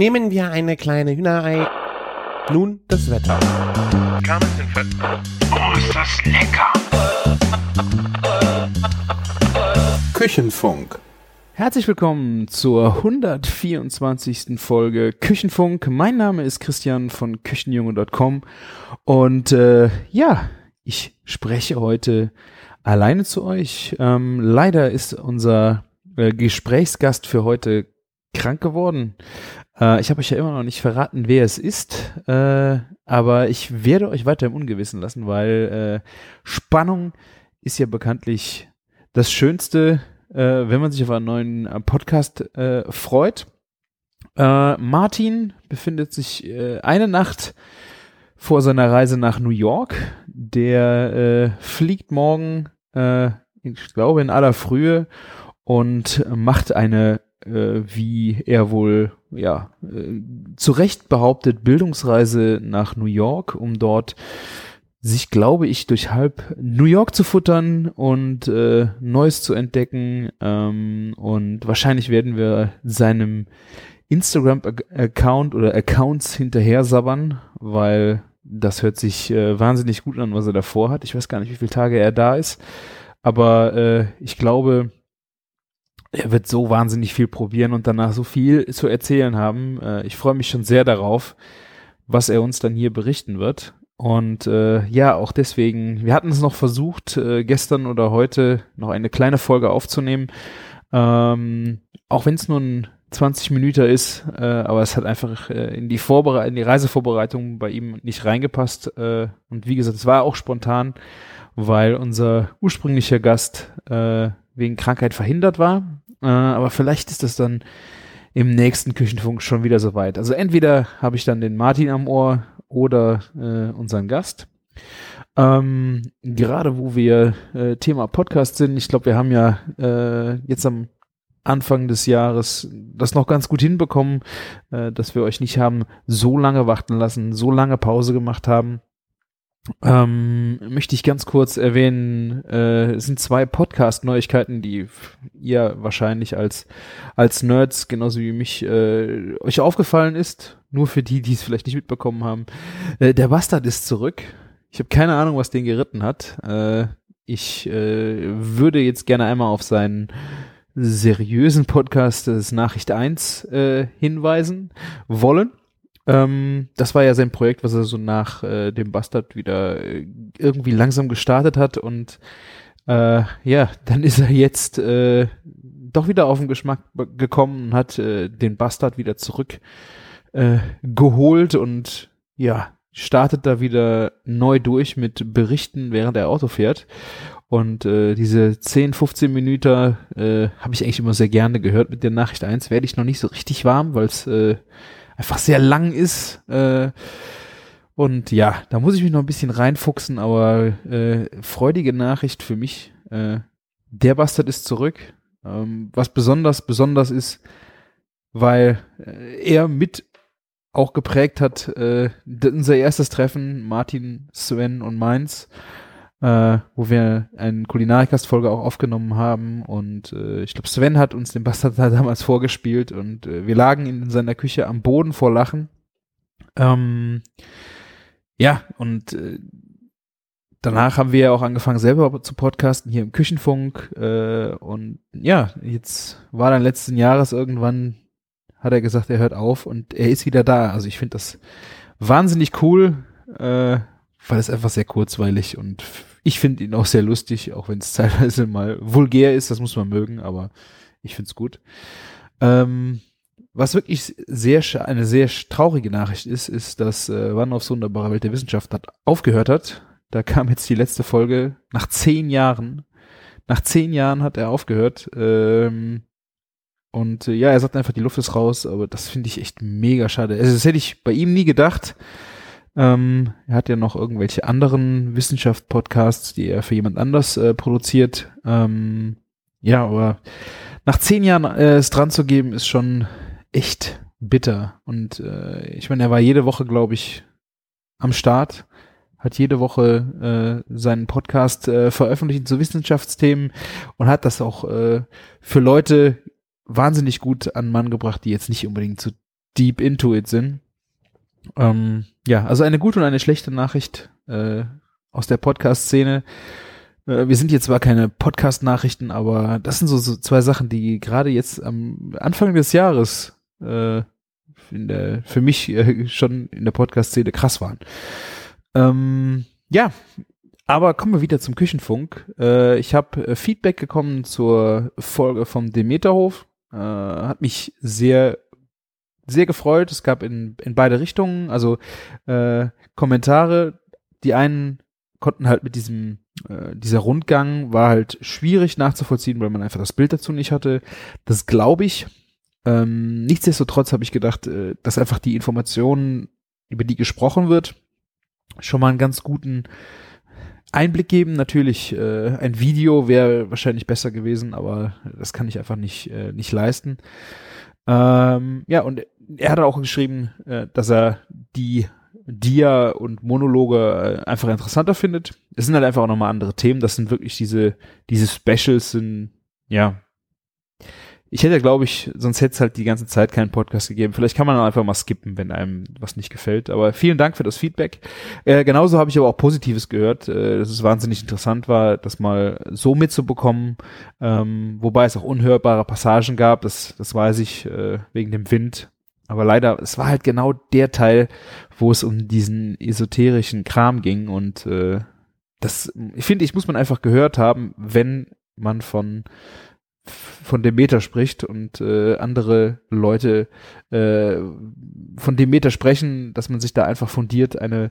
Nehmen wir eine kleine Hühnerei. Nun das Wetter. Oh, ist das lecker! Küchenfunk. Herzlich willkommen zur 124. Folge Küchenfunk. Mein Name ist Christian von Küchenjunge.com und äh, ja, ich spreche heute alleine zu euch. Ähm, leider ist unser äh, Gesprächsgast für heute krank geworden. Äh, ich habe euch ja immer noch nicht verraten, wer es ist, äh, aber ich werde euch weiter im Ungewissen lassen, weil äh, Spannung ist ja bekanntlich das Schönste, äh, wenn man sich auf einen neuen äh, Podcast freut. Martin befindet sich eine Nacht vor seiner Reise nach New York. Der äh, fliegt morgen, äh, ich glaube in aller Frühe und macht eine, äh, wie er wohl ja äh, zu Recht behauptet, Bildungsreise nach New York, um dort sich, glaube ich, durch halb New York zu futtern und äh, Neues zu entdecken. Ähm, und wahrscheinlich werden wir seinem Instagram-Account oder Accounts hinterher sabbern, weil das hört sich äh, wahnsinnig gut an, was er davor hat. Ich weiß gar nicht, wie viele Tage er da ist, aber äh, ich glaube, er wird so wahnsinnig viel probieren und danach so viel zu erzählen haben. Äh, ich freue mich schon sehr darauf, was er uns dann hier berichten wird. Und äh, ja, auch deswegen, wir hatten es noch versucht, äh, gestern oder heute noch eine kleine Folge aufzunehmen. Ähm, auch wenn es nur ein 20 Minuten ist, äh, aber es hat einfach äh, in die Vorbereitung, in die Reisevorbereitung bei ihm nicht reingepasst. Äh, und wie gesagt, es war auch spontan, weil unser ursprünglicher Gast äh, wegen Krankheit verhindert war. Äh, aber vielleicht ist das dann im nächsten Küchenfunk schon wieder soweit. Also entweder habe ich dann den Martin am Ohr oder äh, unseren Gast. Ähm, gerade wo wir äh, Thema Podcast sind, ich glaube, wir haben ja äh, jetzt am Anfang des Jahres das noch ganz gut hinbekommen, äh, dass wir euch nicht haben so lange warten lassen, so lange Pause gemacht haben. Ähm, möchte ich ganz kurz erwähnen, äh, sind zwei Podcast-Neuigkeiten, die ihr wahrscheinlich als, als Nerds, genauso wie mich, äh, euch aufgefallen ist. Nur für die, die es vielleicht nicht mitbekommen haben. Äh, der Bastard ist zurück. Ich habe keine Ahnung, was den geritten hat. Äh, ich äh, würde jetzt gerne einmal auf seinen seriösen Podcast des Nachricht 1 äh, hinweisen wollen. Ähm, das war ja sein Projekt, was er so nach äh, dem Bastard wieder äh, irgendwie langsam gestartet hat und äh, ja, dann ist er jetzt äh, doch wieder auf den Geschmack gekommen und hat äh, den Bastard wieder zurück äh, geholt und ja, startet da wieder neu durch mit Berichten, während er Auto fährt. Und äh, diese 10, 15 Minuten äh, habe ich eigentlich immer sehr gerne gehört mit der Nachricht 1. Werde ich noch nicht so richtig warm, weil es äh, einfach sehr lang ist. Äh, und ja, da muss ich mich noch ein bisschen reinfuchsen, aber äh, freudige Nachricht für mich. Äh, der Bastard ist zurück. Ähm, was besonders, besonders ist, weil äh, er mit auch geprägt hat, äh, unser erstes Treffen, Martin, Sven und meins äh, wo wir eine Kulinarikast-Folge auch aufgenommen haben und äh, ich glaube Sven hat uns den Bastard damals vorgespielt und äh, wir lagen in seiner Küche am Boden vor Lachen. Ähm, ja, und äh, danach haben wir ja auch angefangen selber zu podcasten hier im Küchenfunk äh, und ja, jetzt war dann letzten Jahres irgendwann hat er gesagt, er hört auf und er ist wieder da. Also ich finde das wahnsinnig cool, äh, weil es einfach sehr kurzweilig und ich finde ihn auch sehr lustig, auch wenn es teilweise mal vulgär ist, das muss man mögen, aber ich finde es gut. Ähm, was wirklich sehr eine sehr traurige Nachricht ist, ist, dass äh, Wann aufs wunderbare Welt der Wissenschaft hat aufgehört hat. Da kam jetzt die letzte Folge nach zehn Jahren. Nach zehn Jahren hat er aufgehört. Ähm, und äh, ja, er sagt einfach, die Luft ist raus, aber das finde ich echt mega schade. Also das hätte ich bei ihm nie gedacht. Ähm, er hat ja noch irgendwelche anderen Wissenschaft-Podcasts, die er für jemand anders äh, produziert. Ähm, ja, aber nach zehn Jahren äh, es dran zu geben, ist schon echt bitter. Und äh, ich meine, er war jede Woche, glaube ich, am Start, hat jede Woche äh, seinen Podcast äh, veröffentlicht zu Wissenschaftsthemen und hat das auch äh, für Leute wahnsinnig gut an Mann gebracht, die jetzt nicht unbedingt zu deep into it sind. Ähm, ja, also eine gute und eine schlechte Nachricht äh, aus der Podcast-Szene. Äh, wir sind jetzt zwar keine Podcast-Nachrichten, aber das sind so, so zwei Sachen, die gerade jetzt am Anfang des Jahres äh, der, für mich äh, schon in der Podcast-Szene krass waren. Ähm, ja, aber kommen wir wieder zum Küchenfunk. Äh, ich habe äh, Feedback bekommen zur Folge vom Demeterhof. Äh, hat mich sehr, sehr gefreut. Es gab in, in beide Richtungen, also äh, Kommentare. Die einen konnten halt mit diesem, äh, dieser Rundgang war halt schwierig nachzuvollziehen, weil man einfach das Bild dazu nicht hatte. Das glaube ich. Ähm, nichtsdestotrotz habe ich gedacht, äh, dass einfach die Informationen, über die gesprochen wird, schon mal einen ganz guten Einblick geben. Natürlich, äh, ein Video wäre wahrscheinlich besser gewesen, aber das kann ich einfach nicht, äh, nicht leisten. Ähm, ja, und er hat auch geschrieben, äh, dass er die Dia und Monologe äh, einfach interessanter findet. Es sind halt einfach auch nochmal andere Themen. Das sind wirklich diese, diese Specials sind, ja, ich hätte, glaube ich, sonst hätte es halt die ganze Zeit keinen Podcast gegeben. Vielleicht kann man dann einfach mal skippen, wenn einem was nicht gefällt. Aber vielen Dank für das Feedback. Äh, genauso habe ich aber auch Positives gehört, äh, dass es wahnsinnig interessant war, das mal so mitzubekommen. Ähm, wobei es auch unhörbare Passagen gab, das, das weiß ich, äh, wegen dem Wind. Aber leider, es war halt genau der Teil, wo es um diesen esoterischen Kram ging. Und äh, das, ich finde, ich muss man einfach gehört haben, wenn man von von Demeter spricht und äh, andere Leute äh, von Demeter sprechen, dass man sich da einfach fundiert eine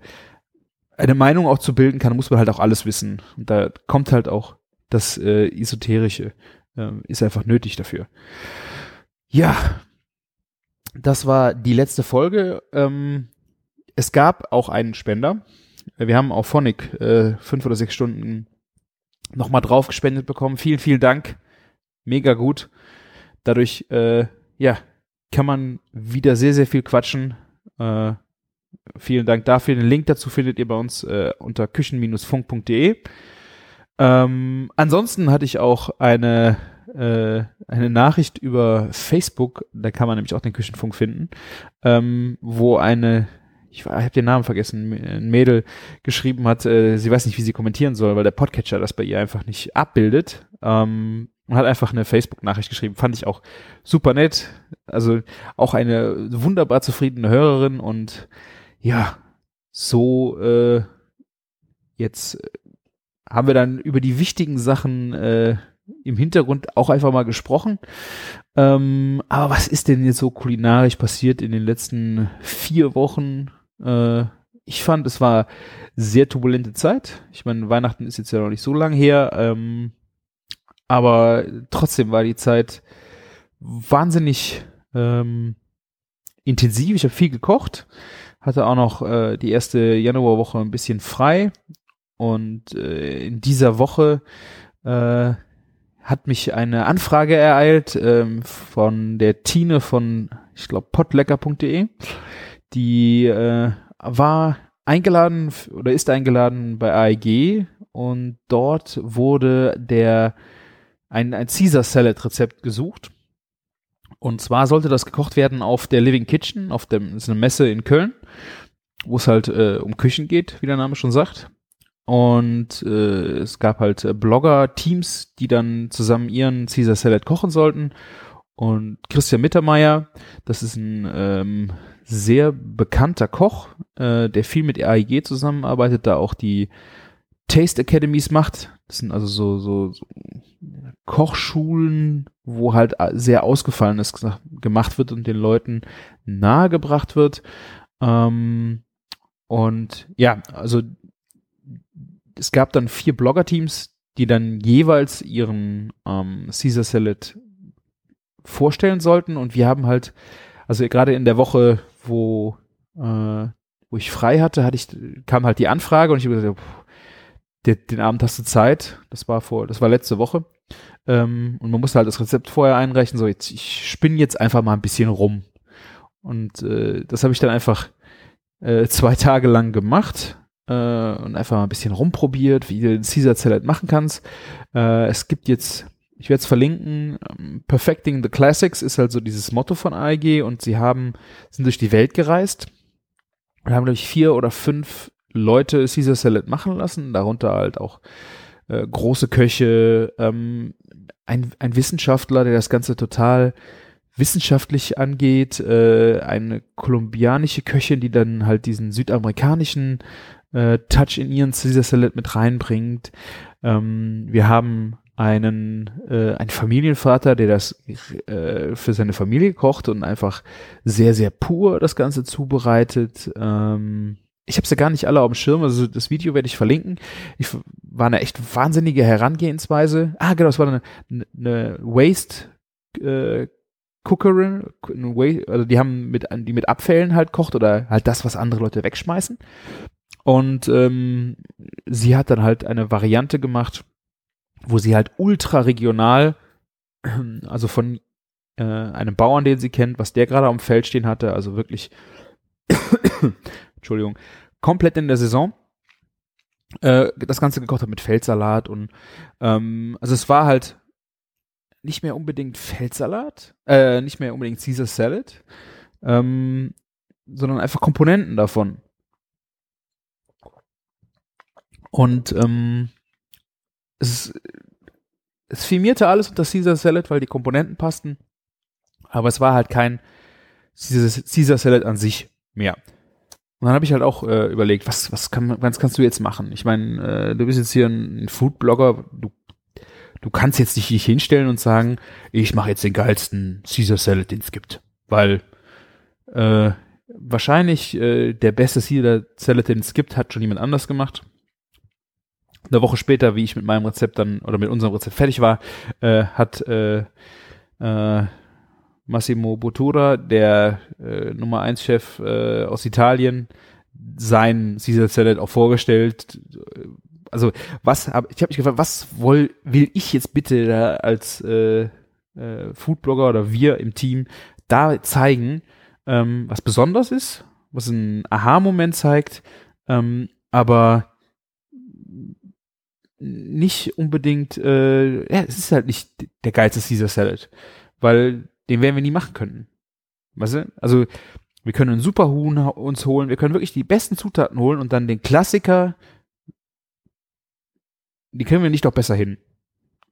eine Meinung auch zu bilden kann, muss man halt auch alles wissen. Und da kommt halt auch das äh, Esoterische, äh, ist einfach nötig dafür. Ja, das war die letzte Folge. Ähm, es gab auch einen Spender. Wir haben auf Phonic äh, fünf oder sechs Stunden nochmal drauf gespendet bekommen. Vielen, vielen Dank mega gut. Dadurch, äh, ja, kann man wieder sehr, sehr viel quatschen. Äh, vielen Dank dafür. Den Link dazu findet ihr bei uns äh, unter küchen-funk.de. Ähm, ansonsten hatte ich auch eine, äh, eine Nachricht über Facebook, da kann man nämlich auch den Küchenfunk finden, ähm, wo eine, ich, ich habe den Namen vergessen, ein Mädel geschrieben hat, äh, sie weiß nicht, wie sie kommentieren soll, weil der Podcatcher das bei ihr einfach nicht abbildet. Ähm, und hat einfach eine Facebook-Nachricht geschrieben. Fand ich auch super nett. Also auch eine wunderbar zufriedene Hörerin und ja, so äh, jetzt äh, haben wir dann über die wichtigen Sachen äh, im Hintergrund auch einfach mal gesprochen. Ähm, aber was ist denn jetzt so kulinarisch passiert in den letzten vier Wochen? Äh, ich fand, es war sehr turbulente Zeit. Ich meine, Weihnachten ist jetzt ja noch nicht so lang her. Ähm, aber trotzdem war die Zeit wahnsinnig ähm, intensiv. Ich habe viel gekocht, hatte auch noch äh, die erste Januarwoche ein bisschen frei und äh, in dieser Woche äh, hat mich eine Anfrage ereilt ähm, von der Tine von, ich glaube, potlecker.de. Die äh, war eingeladen oder ist eingeladen bei AEG und dort wurde der ein, ein Caesar Salad Rezept gesucht. Und zwar sollte das gekocht werden auf der Living Kitchen, auf dem, ist eine Messe in Köln, wo es halt äh, um Küchen geht, wie der Name schon sagt. Und äh, es gab halt äh, Blogger-Teams, die dann zusammen ihren Caesar Salad kochen sollten. Und Christian Mittermeier, das ist ein ähm, sehr bekannter Koch, äh, der viel mit AIG zusammenarbeitet, da auch die Taste Academies macht. Das sind also so, so, so Kochschulen, wo halt sehr ausgefallenes gemacht wird und den Leuten nahegebracht wird. Ähm, und ja, also es gab dann vier Blogger-Teams, die dann jeweils ihren ähm, Caesar Salad vorstellen sollten. Und wir haben halt, also gerade in der Woche, wo, äh, wo ich frei hatte, hatte ich, kam halt die Anfrage und ich habe gesagt, den, den Abend hast du Zeit. Das war vor, das war letzte Woche. Ähm, und man musste halt das Rezept vorher einreichen. So, jetzt, ich spinne jetzt einfach mal ein bisschen rum. Und äh, das habe ich dann einfach äh, zwei Tage lang gemacht äh, und einfach mal ein bisschen rumprobiert, wie du den Caesar Salad machen kannst. Äh, es gibt jetzt ich werde es verlinken. Ähm, Perfecting the Classics ist halt so dieses Motto von AEG und sie haben, sind durch die Welt gereist und haben, glaube ich, vier oder fünf Leute Caesar Salad machen lassen, darunter halt auch äh, große Köche, ähm, ein, ein Wissenschaftler, der das Ganze total wissenschaftlich angeht, äh, eine kolumbianische Köchin, die dann halt diesen südamerikanischen äh, Touch in ihren Caesar Salad mit reinbringt. Ähm, wir haben einen, äh, einen Familienvater, der das äh, für seine Familie kocht und einfach sehr, sehr pur das Ganze zubereitet. Ähm, ich habe sie gar nicht alle auf dem Schirm, also das Video werde ich verlinken. Ich war eine echt wahnsinnige Herangehensweise. Ah, genau, es war eine, eine Waste äh, Cookerin, also die haben mit, die mit Abfällen halt kocht oder halt das, was andere Leute wegschmeißen. Und ähm, sie hat dann halt eine Variante gemacht, wo sie halt ultra regional, also von äh, einem Bauern, den sie kennt, was der gerade am Feld stehen hatte, also wirklich, Entschuldigung, komplett in der Saison, äh, das Ganze gekocht hat mit Feldsalat und ähm, also es war halt nicht mehr unbedingt Feldsalat, äh, nicht mehr unbedingt Caesar Salad, ähm, sondern einfach Komponenten davon. Und ähm, es, es firmierte alles unter Caesar Salad, weil die Komponenten passten. Aber es war halt kein Caesar, Caesar Salad an sich mehr. Und dann habe ich halt auch äh, überlegt, was, was, kann, was kannst du jetzt machen? Ich meine, äh, du bist jetzt hier ein, ein Food-Blogger, du, du kannst jetzt nicht dich hinstellen und sagen, ich mache jetzt den geilsten Caesar Salad, den es gibt. Weil äh, wahrscheinlich äh, der beste Caesar Salad, den es gibt, hat schon jemand anders gemacht eine Woche später, wie ich mit meinem Rezept dann oder mit unserem Rezept fertig war, äh, hat äh, äh, Massimo Bottura, der äh, Nummer 1 Chef äh, aus Italien, sein Caesar Salad auch vorgestellt. Also was hab, ich habe mich gefragt, was woll, will ich jetzt bitte da als äh, äh, Foodblogger oder wir im Team da zeigen, ähm, was besonders ist, was ein Aha-Moment zeigt, ähm, aber nicht unbedingt, äh, ja, es ist halt nicht der geilste Caesar Salad, weil den werden wir nie machen können. Weißt du? Also, wir können einen Superhuhn uns holen, wir können wirklich die besten Zutaten holen und dann den Klassiker, die können wir nicht doch besser hin.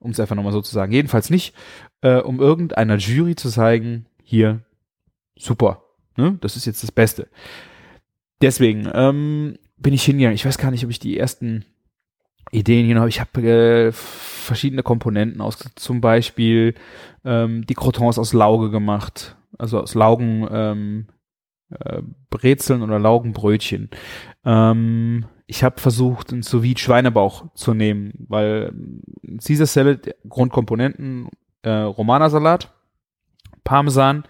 Um es einfach nochmal so zu sagen. Jedenfalls nicht, äh, um irgendeiner Jury zu zeigen, hier, super. Ne? Das ist jetzt das Beste. Deswegen ähm, bin ich hingegangen. Ich weiß gar nicht, ob ich die ersten Ideen hier noch. Ich habe äh, verschiedene Komponenten aus, zum Beispiel ähm, die Crotons aus Lauge gemacht, also aus Laugen ähm, äh, Brezeln oder Laugenbrötchen. Ähm, ich habe versucht, einen sous Schweinebauch zu nehmen, weil ähm, Caesar Salad, Grundkomponenten, äh, Romana-Salat, Parmesan,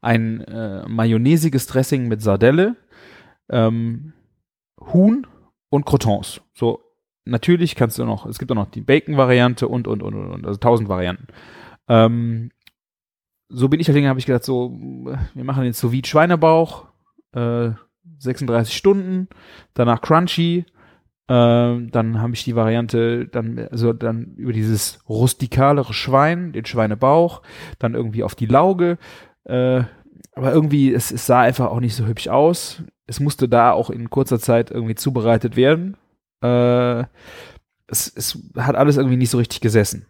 ein äh, mayonnaisiges Dressing mit Sardelle, ähm, Huhn und Crotons. So natürlich kannst du noch, es gibt auch noch die Bacon-Variante und, und, und, und, also tausend Varianten. Ähm, so bin ich halt habe ich gedacht, so, wir machen den sous Schweinebauch, äh, 36 Stunden, danach Crunchy, äh, dann habe ich die Variante, dann, also dann über dieses rustikalere Schwein, den Schweinebauch, dann irgendwie auf die Lauge, äh, aber irgendwie, es, es sah einfach auch nicht so hübsch aus. Es musste da auch in kurzer Zeit irgendwie zubereitet werden. Äh, es, es hat alles irgendwie nicht so richtig gesessen.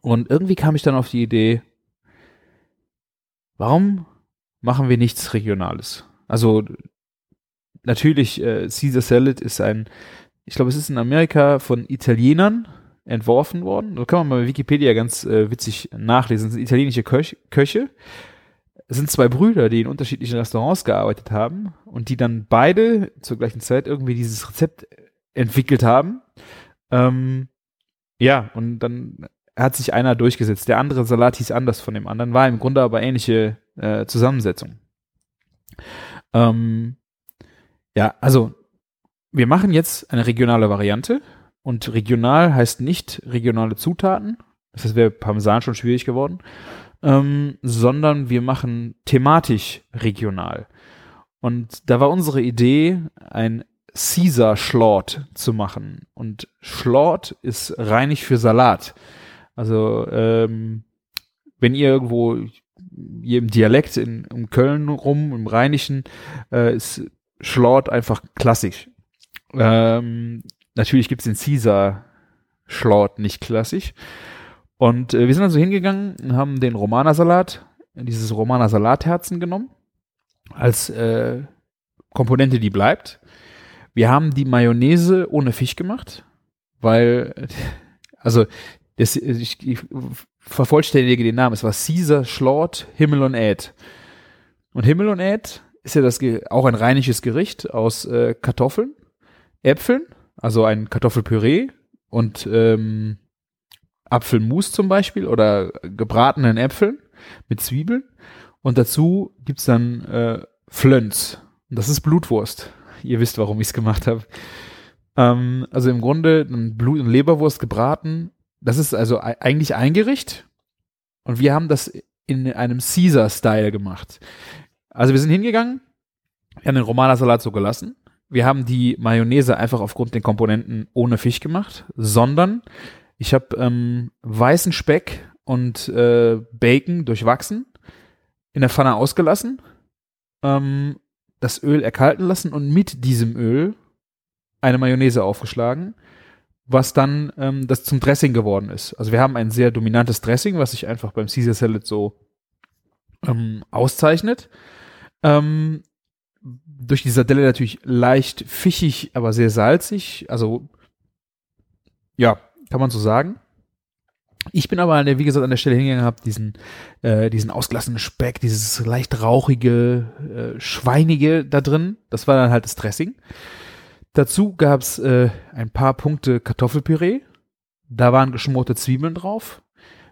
Und irgendwie kam ich dann auf die Idee, warum machen wir nichts Regionales? Also natürlich, äh, Caesar Salad ist ein, ich glaube, es ist in Amerika von Italienern entworfen worden. Da kann man mal bei Wikipedia ganz äh, witzig nachlesen. Das sind italienische Köch Köche. Es sind zwei Brüder, die in unterschiedlichen Restaurants gearbeitet haben und die dann beide zur gleichen Zeit irgendwie dieses Rezept entwickelt haben. Ähm, ja, und dann hat sich einer durchgesetzt. Der andere Salat hieß anders von dem anderen, war im Grunde aber ähnliche äh, Zusammensetzung. Ähm, ja, also wir machen jetzt eine regionale Variante und regional heißt nicht regionale Zutaten, das wäre Parmesan schon schwierig geworden, ähm, sondern wir machen thematisch regional. Und da war unsere Idee, ein Caesar Schlort zu machen. Und Schlort ist reinig für Salat. Also ähm, wenn ihr irgendwo hier im Dialekt in, um Köln rum, im Rheinischen, äh, ist Schlort einfach klassisch. Ähm, natürlich gibt's den Caesar Schlort nicht klassisch. Und äh, wir sind also hingegangen und haben den Romana-Salat, dieses Romana-Salatherzen genommen, als äh, Komponente, die bleibt. Wir haben die Mayonnaise ohne Fisch gemacht, weil, also, das, ich, ich vervollständige den Namen, es war Caesar Schlort Himmel und Äd. Und Himmel und Äd ist ja das auch ein rheinisches Gericht aus äh, Kartoffeln, Äpfeln, also ein Kartoffelpüree und ähm, Apfelmus zum Beispiel oder gebratenen Äpfeln mit Zwiebeln. Und dazu gibt's dann äh, Flönz. Das ist Blutwurst. Ihr wisst, warum ich's gemacht habe. Ähm, also im Grunde Blut- und Leberwurst gebraten. Das ist also eigentlich ein Gericht. Und wir haben das in einem Caesar-Style gemacht. Also wir sind hingegangen, wir haben den Romana-Salat so gelassen. Wir haben die Mayonnaise einfach aufgrund der Komponenten ohne Fisch gemacht, sondern ich habe ähm, weißen Speck und äh, Bacon durchwachsen, in der Pfanne ausgelassen, ähm, das Öl erkalten lassen und mit diesem Öl eine Mayonnaise aufgeschlagen, was dann ähm, das zum Dressing geworden ist. Also wir haben ein sehr dominantes Dressing, was sich einfach beim Caesar Salad so ähm, auszeichnet. Ähm, durch die Sardelle natürlich leicht fischig, aber sehr salzig. Also ja, kann man so sagen. Ich bin aber, an der, wie gesagt, an der Stelle hingegangen, habe diesen, äh, diesen ausgelassenen Speck, dieses leicht rauchige, äh, schweinige da drin. Das war dann halt das Dressing. Dazu gab's äh, ein paar Punkte Kartoffelpüree. Da waren geschmorte Zwiebeln drauf.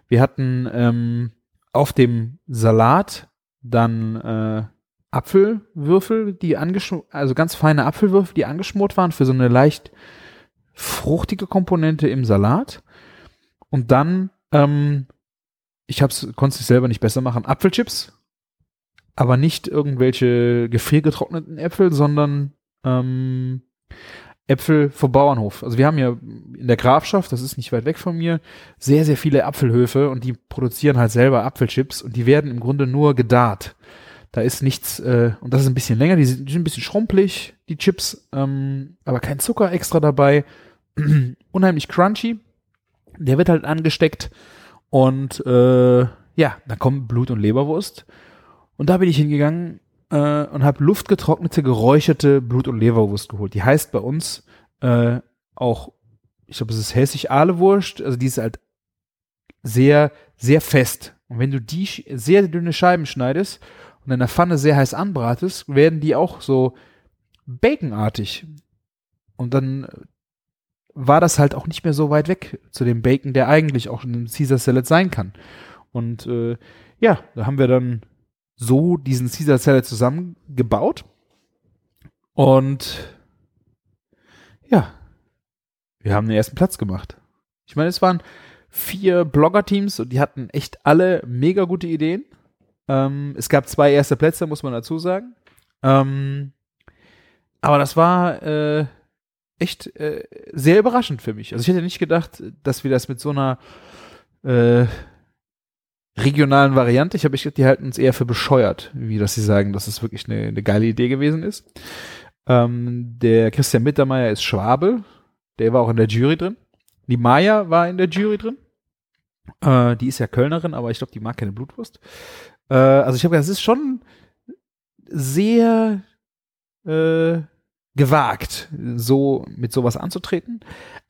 Wir hatten ähm, auf dem Salat dann äh, Apfelwürfel, die angeschmort, also ganz feine Apfelwürfel, die angeschmort waren für so eine leicht fruchtige Komponente im Salat. Und dann, ähm, ich konnte es selber nicht besser machen, Apfelchips, aber nicht irgendwelche gefriergetrockneten Äpfel, sondern ähm, Äpfel vom Bauernhof. Also wir haben ja in der Grafschaft, das ist nicht weit weg von mir, sehr, sehr viele Apfelhöfe und die produzieren halt selber Apfelchips und die werden im Grunde nur gedarrt. Da ist nichts, äh, und das ist ein bisschen länger, die sind, die sind ein bisschen schrumpelig, die Chips, ähm, aber kein Zucker extra dabei. Unheimlich crunchy. Der wird halt angesteckt und äh, ja, dann kommt Blut- und Leberwurst. Und da bin ich hingegangen äh, und habe luftgetrocknete, geräucherte Blut- und Leberwurst geholt. Die heißt bei uns äh, auch, ich glaube, es ist hessisch Ahlewurst, also die ist halt sehr, sehr fest. Und wenn du die sehr dünne Scheiben schneidest und in der Pfanne sehr heiß anbratest, werden die auch so baconartig. Und dann war das halt auch nicht mehr so weit weg zu dem Bacon, der eigentlich auch in einem Caesar Salad sein kann. Und äh, ja, da haben wir dann so diesen Caesar Salad zusammengebaut. Und ja, wir haben den ersten Platz gemacht. Ich meine, es waren vier Blogger-Teams und die hatten echt alle mega gute Ideen. Ähm, es gab zwei erste Plätze, muss man dazu sagen. Ähm, aber das war äh, echt äh, sehr überraschend für mich. Also ich hätte nicht gedacht, dass wir das mit so einer äh, regionalen Variante, ich habe ich die halten uns eher für bescheuert, wie dass sie sagen, dass es wirklich eine, eine geile Idee gewesen ist. Ähm, der Christian Mittermeier ist Schwabe, der war auch in der Jury drin. Die Maya war in der Jury drin. Äh, die ist ja Kölnerin, aber ich glaube, die mag keine Blutwurst. Äh, also ich habe gedacht, es ist schon sehr äh, gewagt, so mit sowas anzutreten.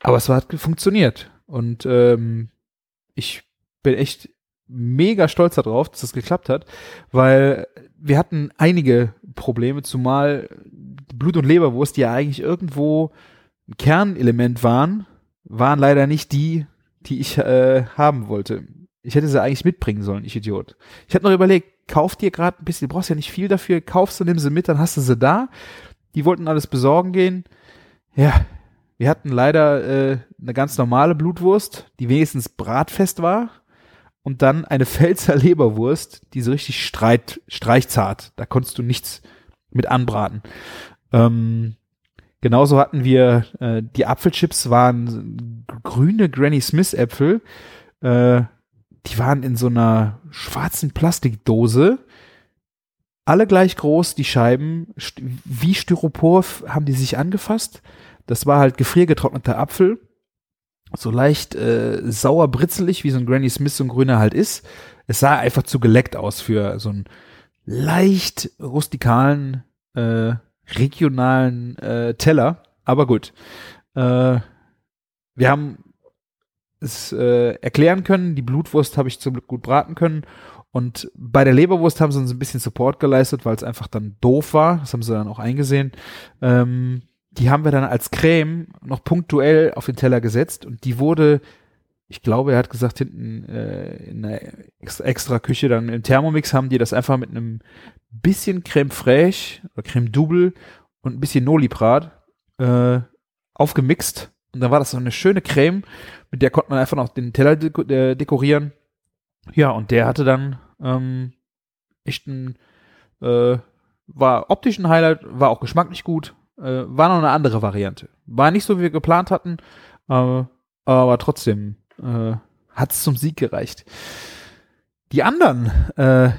Aber es hat funktioniert. Und ähm, ich bin echt mega stolz darauf, dass das geklappt hat, weil wir hatten einige Probleme, zumal Blut- und Leberwurst, die ja eigentlich irgendwo ein Kernelement waren, waren leider nicht die, die ich äh, haben wollte. Ich hätte sie eigentlich mitbringen sollen, ich Idiot. Ich hatte noch überlegt, kauf dir gerade ein bisschen, du brauchst ja nicht viel dafür, kaufst du, nimm sie mit, dann hast du sie da. Die wollten alles besorgen gehen. Ja, wir hatten leider äh, eine ganz normale Blutwurst, die wenigstens bratfest war. Und dann eine Pfälzer Leberwurst, die so richtig streit, streichzart. Da konntest du nichts mit anbraten. Ähm, genauso hatten wir, äh, die Apfelchips waren grüne Granny Smith Äpfel Äh, die waren in so einer schwarzen Plastikdose. Alle gleich groß, die Scheiben. Wie Styropor haben die sich angefasst. Das war halt gefriergetrockneter Apfel. So leicht äh, sauer britzelig, wie so ein Granny Smith so ein grüner halt ist. Es sah einfach zu geleckt aus für so einen leicht rustikalen, äh, regionalen äh, Teller. Aber gut. Äh, wir haben es äh, erklären können. Die Blutwurst habe ich zum Glück gut braten können. Und bei der Leberwurst haben sie uns ein bisschen Support geleistet, weil es einfach dann doof war. Das haben sie dann auch eingesehen. Ähm, die haben wir dann als Creme noch punktuell auf den Teller gesetzt und die wurde, ich glaube, er hat gesagt, hinten äh, in einer extra, Küche dann im Thermomix haben die das einfach mit einem bisschen Creme fraiche oder Creme double und ein bisschen Noliprat äh, aufgemixt und dann war das so eine schöne Creme, mit der konnte man einfach noch den Teller äh, dekorieren. Ja, und der hatte dann ähm, echt ein, äh, war optisch ein Highlight, war auch geschmacklich gut, äh, war noch eine andere Variante. War nicht so, wie wir geplant hatten, äh, aber trotzdem äh, hat es zum Sieg gereicht. Die anderen äh,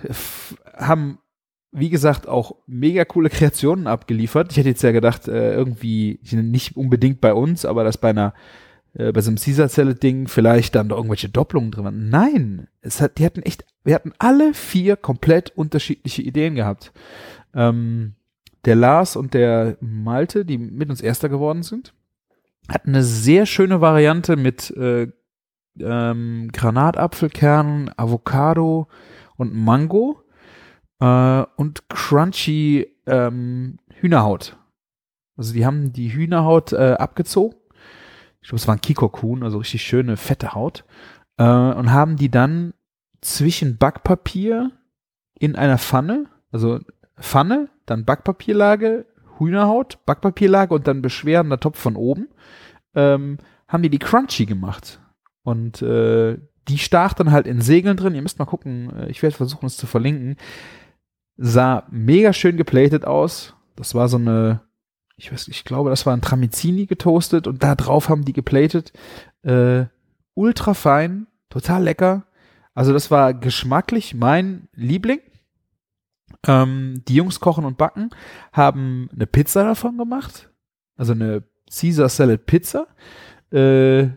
haben, wie gesagt, auch mega coole Kreationen abgeliefert. Ich hätte jetzt ja gedacht, äh, irgendwie, nicht unbedingt bei uns, aber dass bei einer äh, bei so einem Caesar Salad Ding vielleicht dann da irgendwelche Doppelungen drin waren. Nein, es hat, die hatten echt, wir hatten alle vier komplett unterschiedliche Ideen gehabt. Ähm, der Lars und der Malte, die mit uns Erster geworden sind, hatten eine sehr schöne Variante mit äh, ähm, Granatapfelkernen, Avocado und Mango äh, und crunchy ähm, Hühnerhaut. Also die haben die Hühnerhaut äh, abgezogen. Ich glaube, es war ein Kikokun, also richtig schöne, fette Haut. Äh, und haben die dann zwischen Backpapier in einer Pfanne, also Pfanne, dann Backpapierlage, Hühnerhaut, Backpapierlage und dann beschwerender Topf von oben, ähm, haben die die crunchy gemacht. Und äh, die stach dann halt in Segeln drin. Ihr müsst mal gucken, äh, ich werde versuchen, es zu verlinken. Sah mega schön geplatet aus. Das war so eine, ich weiß, ich glaube, das war ein Tramezzini getoastet und da drauf haben die geplatet. Äh, ultra fein, total lecker. Also das war geschmacklich mein Liebling. Ähm, die Jungs kochen und backen, haben eine Pizza davon gemacht. Also eine Caesar Salad Pizza. Äh,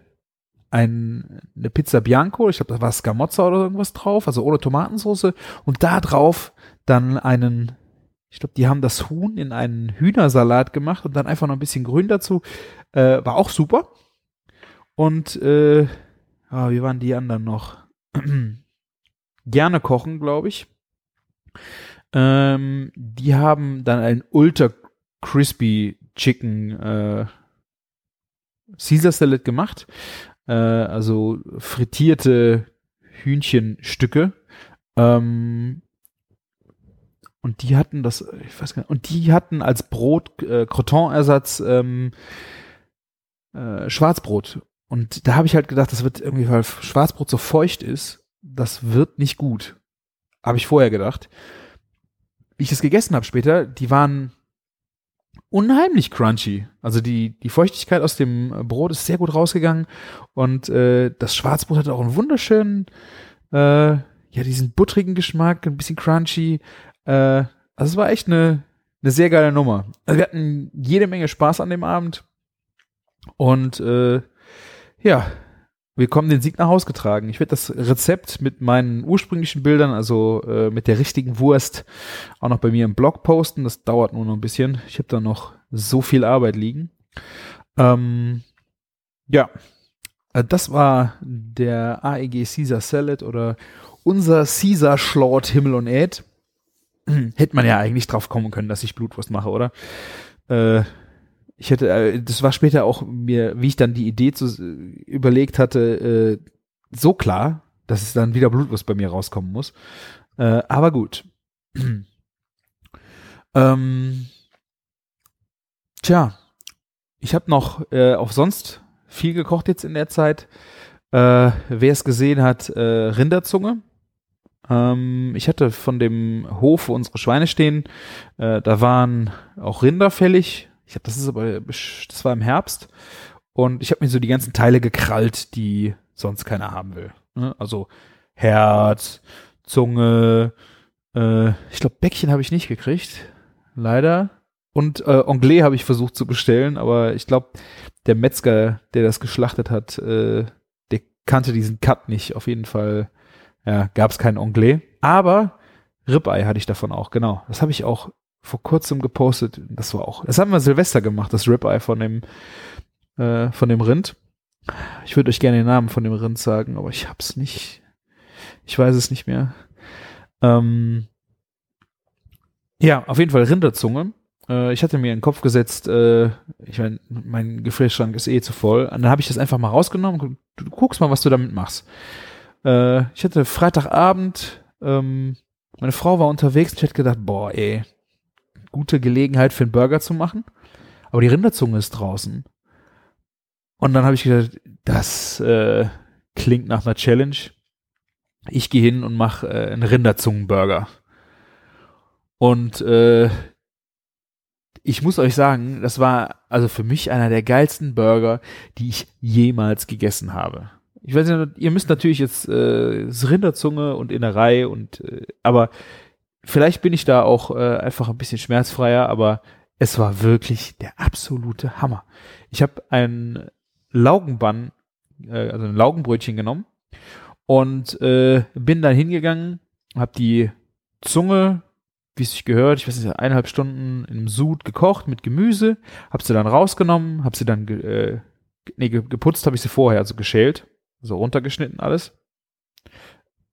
ein, eine Pizza Bianco, ich glaube, da war Scamozza oder irgendwas drauf, also ohne Tomatensauce. Und da drauf dann einen, ich glaube, die haben das Huhn in einen Hühnersalat gemacht und dann einfach noch ein bisschen Grün dazu. Äh, war auch super. Und äh, ah, wie waren die anderen noch? Gerne kochen, glaube ich. Ähm, die haben dann ein Ultra Crispy Chicken äh, Caesar Salad gemacht. Äh, also frittierte Hühnchenstücke. Ähm, und die hatten das, ich weiß gar nicht, und die hatten als Brot, äh, Croton-Ersatz ähm, äh, Schwarzbrot. Und da habe ich halt gedacht, das wird irgendwie, weil Schwarzbrot so feucht ist, das wird nicht gut. Habe ich vorher gedacht. Wie ich das gegessen habe später, die waren unheimlich crunchy. Also die, die Feuchtigkeit aus dem Brot ist sehr gut rausgegangen und äh, das Schwarzbrot hat auch einen wunderschönen, äh, ja, diesen buttrigen Geschmack, ein bisschen crunchy. Äh, also es war echt eine, eine sehr geile Nummer. Also wir hatten jede Menge Spaß an dem Abend und äh, ja, wir kommen den Sieg nach Hause getragen. Ich werde das Rezept mit meinen ursprünglichen Bildern, also äh, mit der richtigen Wurst, auch noch bei mir im Blog posten. Das dauert nur noch ein bisschen. Ich habe da noch so viel Arbeit liegen. Ähm, ja, äh, das war der AEG Caesar Salad oder unser Caesar Schlort Himmel und Erd. Hätte man ja eigentlich drauf kommen können, dass ich Blutwurst mache, oder? Äh, ich hätte, äh, das war später auch mir, wie ich dann die Idee zu, überlegt hatte, äh, so klar, dass es dann wieder Blutwurst bei mir rauskommen muss. Äh, aber gut. ähm, tja, ich habe noch äh, auch sonst viel gekocht jetzt in der Zeit. Äh, Wer es gesehen hat, äh, Rinderzunge. Ähm, ich hatte von dem Hof, wo unsere Schweine stehen, äh, da waren auch Rinder fällig. Ich habe, das ist aber, das war im Herbst. Und ich habe mir so die ganzen Teile gekrallt, die sonst keiner haben will. Ne? Also Herz, Zunge, äh, ich glaube Bäckchen habe ich nicht gekriegt, leider. Und äh, Anglais habe ich versucht zu bestellen, aber ich glaube, der Metzger, der das geschlachtet hat, äh, der kannte diesen Cut nicht. Auf jeden Fall ja, gab es kein Anglais. Aber Ribeye hatte ich davon auch, genau. Das habe ich auch vor kurzem gepostet. Das war auch, das haben wir Silvester gemacht, das Ribeye von dem, äh, von dem Rind. Ich würde euch gerne den Namen von dem Rind sagen, aber ich hab's nicht. Ich weiß es nicht mehr. Ähm, ja, auf jeden Fall Rinderzunge. Äh, ich hatte mir in den Kopf gesetzt, äh, ich meine, mein Gefrierschrank ist eh zu voll. Und dann habe ich das einfach mal rausgenommen. Du, du guckst mal, was du damit machst. Äh, ich hatte Freitagabend, ähm, meine Frau war unterwegs und ich hätte gedacht, boah, ey, gute Gelegenheit für einen Burger zu machen. Aber die Rinderzunge ist draußen. Und dann habe ich gedacht, das äh, klingt nach einer Challenge. Ich gehe hin und mache äh, einen Rinderzungenburger. Und äh, ich muss euch sagen, das war also für mich einer der geilsten Burger, die ich jemals gegessen habe. Ich weiß nicht, ihr müsst natürlich jetzt äh, Rinderzunge und Innerei und äh, aber vielleicht bin ich da auch äh, einfach ein bisschen schmerzfreier, aber es war wirklich der absolute Hammer. Ich habe ein Laugenbann, äh, also ein Laugenbrötchen genommen und äh, bin dann hingegangen, habe die Zunge wie es sich gehört, ich weiß nicht, eineinhalb Stunden einem Sud gekocht mit Gemüse, hab sie dann rausgenommen, hab sie dann ge, äh, nee, geputzt habe ich sie vorher, also geschält, so runtergeschnitten alles.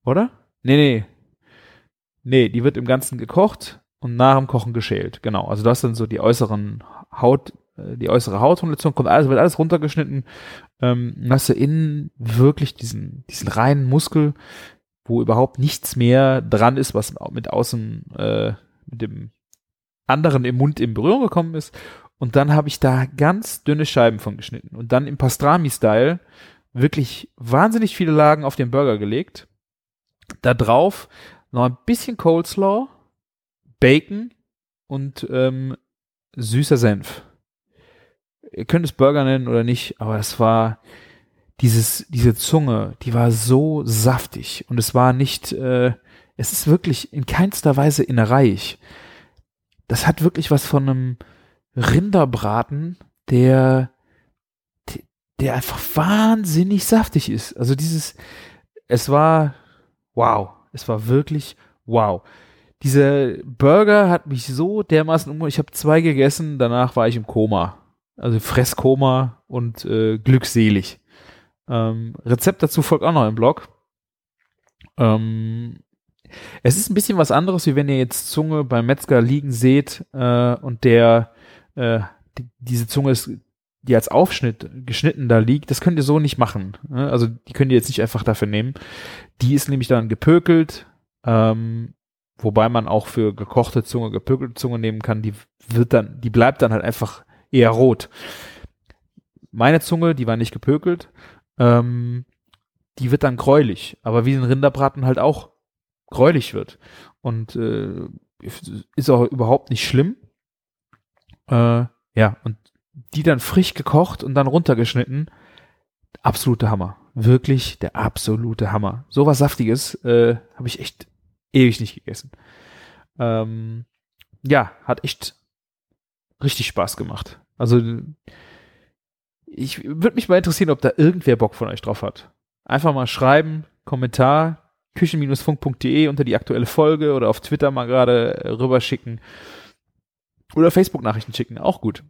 Oder? Nee, nee. Nee, die wird im Ganzen gekocht und nach dem Kochen geschält. Genau. Also das sind so die äußeren Haut, äh, die äußere Hautunterletzung, kommt alles, wird alles runtergeschnitten. Ähm, hast du innen wirklich diesen, diesen reinen Muskel, wo überhaupt nichts mehr dran ist, was mit außen äh, mit dem anderen im Mund in Berührung gekommen ist. Und dann habe ich da ganz dünne Scheiben von geschnitten und dann im Pastrami-Style wirklich wahnsinnig viele Lagen auf den Burger gelegt. Da drauf noch ein bisschen Coleslaw, Bacon und ähm, süßer Senf. Ihr könnt es Burger nennen oder nicht, aber es war dieses, diese Zunge, die war so saftig und es war nicht, äh, es ist wirklich in keinster Weise innereich. Das hat wirklich was von einem Rinderbraten, der, der einfach wahnsinnig saftig ist. Also dieses, es war wow, es war wirklich wow. Dieser Burger hat mich so dermaßen um, ich habe zwei gegessen, danach war ich im Koma. Also Fresskoma und äh, glückselig. Ähm, Rezept dazu folgt auch noch im Blog. Ähm, es ist ein bisschen was anderes, wie wenn ihr jetzt Zunge beim Metzger liegen seht äh, und der äh, die, diese Zunge ist, die als Aufschnitt geschnitten da liegt. Das könnt ihr so nicht machen. Ne? Also die könnt ihr jetzt nicht einfach dafür nehmen. Die ist nämlich dann gepökelt, ähm, wobei man auch für gekochte Zunge gepökelte Zunge nehmen kann. Die wird dann, die bleibt dann halt einfach eher rot. Meine Zunge, die war nicht gepökelt, ähm, die wird dann gräulich, aber wie ein Rinderbraten halt auch gräulich wird. Und äh, ist auch überhaupt nicht schlimm. Äh, ja, und die dann frisch gekocht und dann runtergeschnitten. Absolute Hammer. Wirklich der absolute Hammer. So was Saftiges äh, habe ich echt ewig nicht gegessen. Ähm, ja, hat echt richtig Spaß gemacht. Also ich würde mich mal interessieren, ob da irgendwer Bock von euch drauf hat. Einfach mal schreiben, Kommentar, küchen-funk.de unter die aktuelle Folge oder auf Twitter mal gerade rüberschicken. Oder Facebook-Nachrichten schicken, auch gut.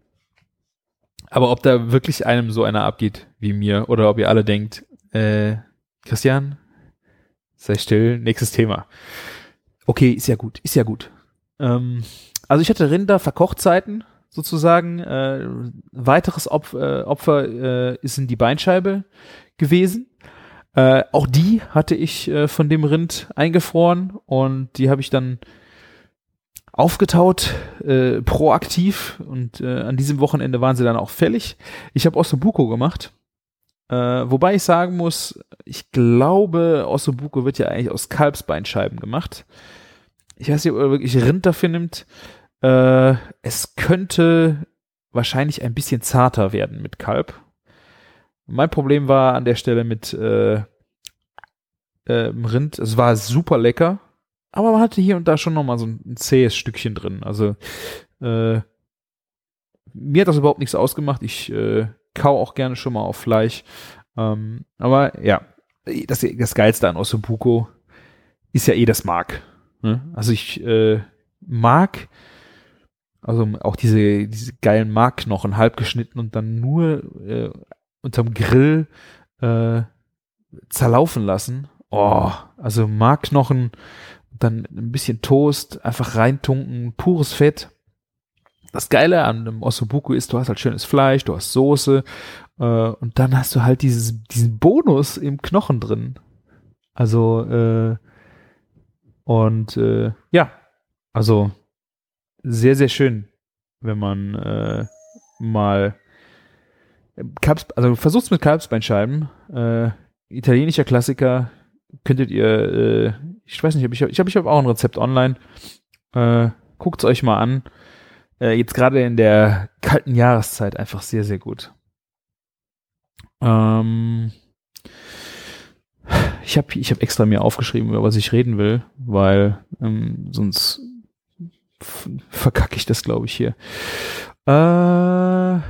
Aber ob da wirklich einem so einer abgeht wie mir oder ob ihr alle denkt, äh, Christian, sei still, nächstes Thema. Okay, ist ja gut, ist ja gut. Ähm, also ich hatte Rinder Verkochzeiten sozusagen. Äh, weiteres Opf äh, Opfer äh, ist in die Beinscheibe gewesen. Äh, auch die hatte ich äh, von dem Rind eingefroren und die habe ich dann aufgetaut, äh, proaktiv und äh, an diesem Wochenende waren sie dann auch fällig. Ich habe Ossobuco gemacht. Äh, wobei ich sagen muss, ich glaube, Ossobuco wird ja eigentlich aus Kalbsbeinscheiben gemacht. Ich weiß nicht, ob er wirklich Rind dafür nimmt. Äh, es könnte wahrscheinlich ein bisschen zarter werden mit Kalb. Mein Problem war an der Stelle mit, äh, äh, Rind. Es war super lecker, aber man hatte hier und da schon noch mal so ein zähes Stückchen drin. Also äh, mir hat das überhaupt nichts ausgemacht. Ich äh, kau auch gerne schon mal auf Fleisch. Ähm, aber ja, das, das Geilste an Ossobuco ist ja eh das Mark. Ne? Also ich äh, mag also auch diese, diese geilen Markknochen, halb geschnitten und dann nur äh, unterm Grill äh, zerlaufen lassen. Oh, also Markknochen, dann ein bisschen Toast, einfach reintunken, pures Fett. Das Geile an einem Ossobuco ist, du hast halt schönes Fleisch, du hast Soße äh, und dann hast du halt dieses, diesen Bonus im Knochen drin. Also äh, und äh, ja, also sehr, sehr schön, wenn man äh, mal Kalbs, also versucht's mit Kalbsbeinscheiben. Äh, italienischer Klassiker könntet ihr, äh, ich weiß nicht, ich, ich habe ich hab auch ein Rezept online. Äh, guckt's euch mal an. Äh, jetzt gerade in der kalten Jahreszeit einfach sehr, sehr gut. Ähm, ich habe ich hab extra mir aufgeschrieben, über was ich reden will, weil ähm, sonst verkacke ich das, glaube ich, hier. Äh,